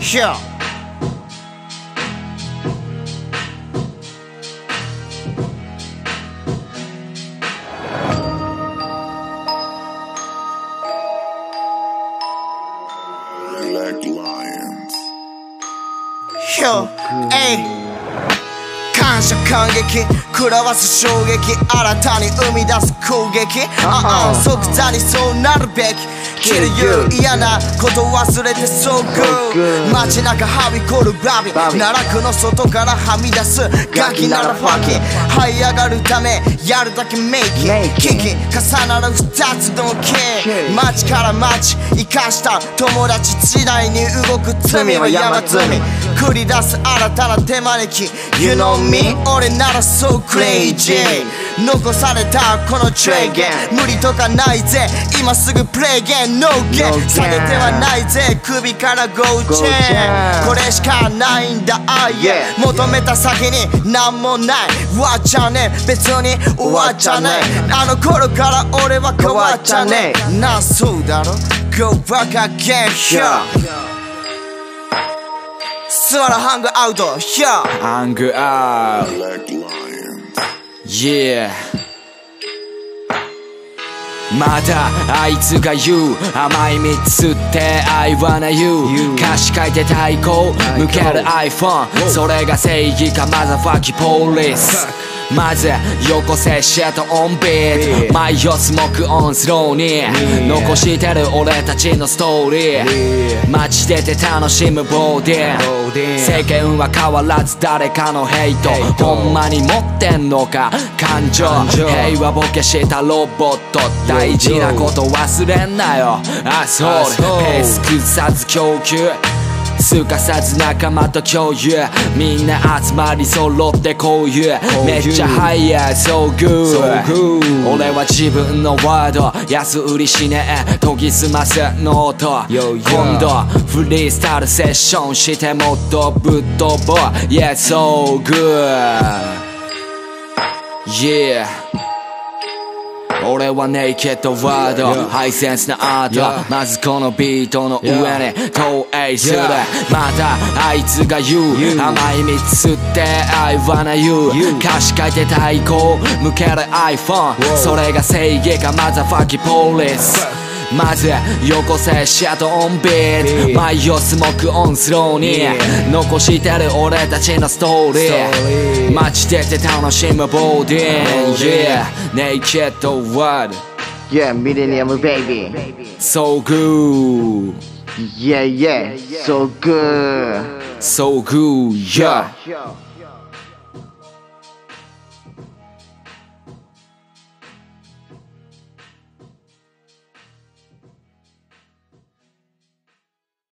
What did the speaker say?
Sure. Black Lions. Sure. Hey. 感謝感激食らわす衝撃新たに生み出す攻撃。ああ。即座にそうなるべき。Kill you 嫌なこと忘れて So good 街中はびこるバビ。奈落の外からはみ出すガキ。ならファキ。這い上がるためやるだけメイキキキ。重なる二つの剣街から街生かした友達時代に動く罪は山積み繰り出す新たな手招き。You know me 俺なら so crazy 残されたこのトレイゲン無理とかないぜ。今すぐプレイゲン No ゲ No ン下げてはないぜ。首から Go Go chain chain これしかないんだ。あいえ求めた先に何もない。わっちゃね。え別に終わっちゃね。えあの頃から俺は変わっちゃね。えなあそうだろ？Go back again here 座らハングアウト。here ハングアウト. Yeah またあいつが言う甘い蜜吸って I wanna you 歌詞書いて太鼓向ける iPhone それが正義かマザファキポリスまずよこせシェットオンビート。毎夜スモークオンスローに。残してる俺たちのストーリー。待ち出て楽しむボーディン世間は変わらず誰かのヘイト。ほんまに持ってんのか？感情。平和ボケしたロボット。大事なこと忘れんなよ。アスホールペース崩さず供給すかさず仲間と共有。みんな集まり揃ってこういう。めっちゃハイヤー So good 俺は自分のワード安売りしねえ。研ぎ澄ますノート今度フリースタイルセッションしてもっとぶっ飛ぼう。Yeah so good Yeah 俺はネイケッドワード。ハイセンスなアートまずこのビートの上に投影する。またあいつが言う。甘い蜜吸って I wanna you 歌詞書いて太鼓向ける iPhone それが正義かマザファキポリスまずよこせシャドウオンビート毎夜スモークオンスローに残してる俺たちのストーリー街出て楽しむボーディン Yeah Naked World Yeah, Millennium Baby. So good Yeah, yeah, so good. So good Yeah Yeah.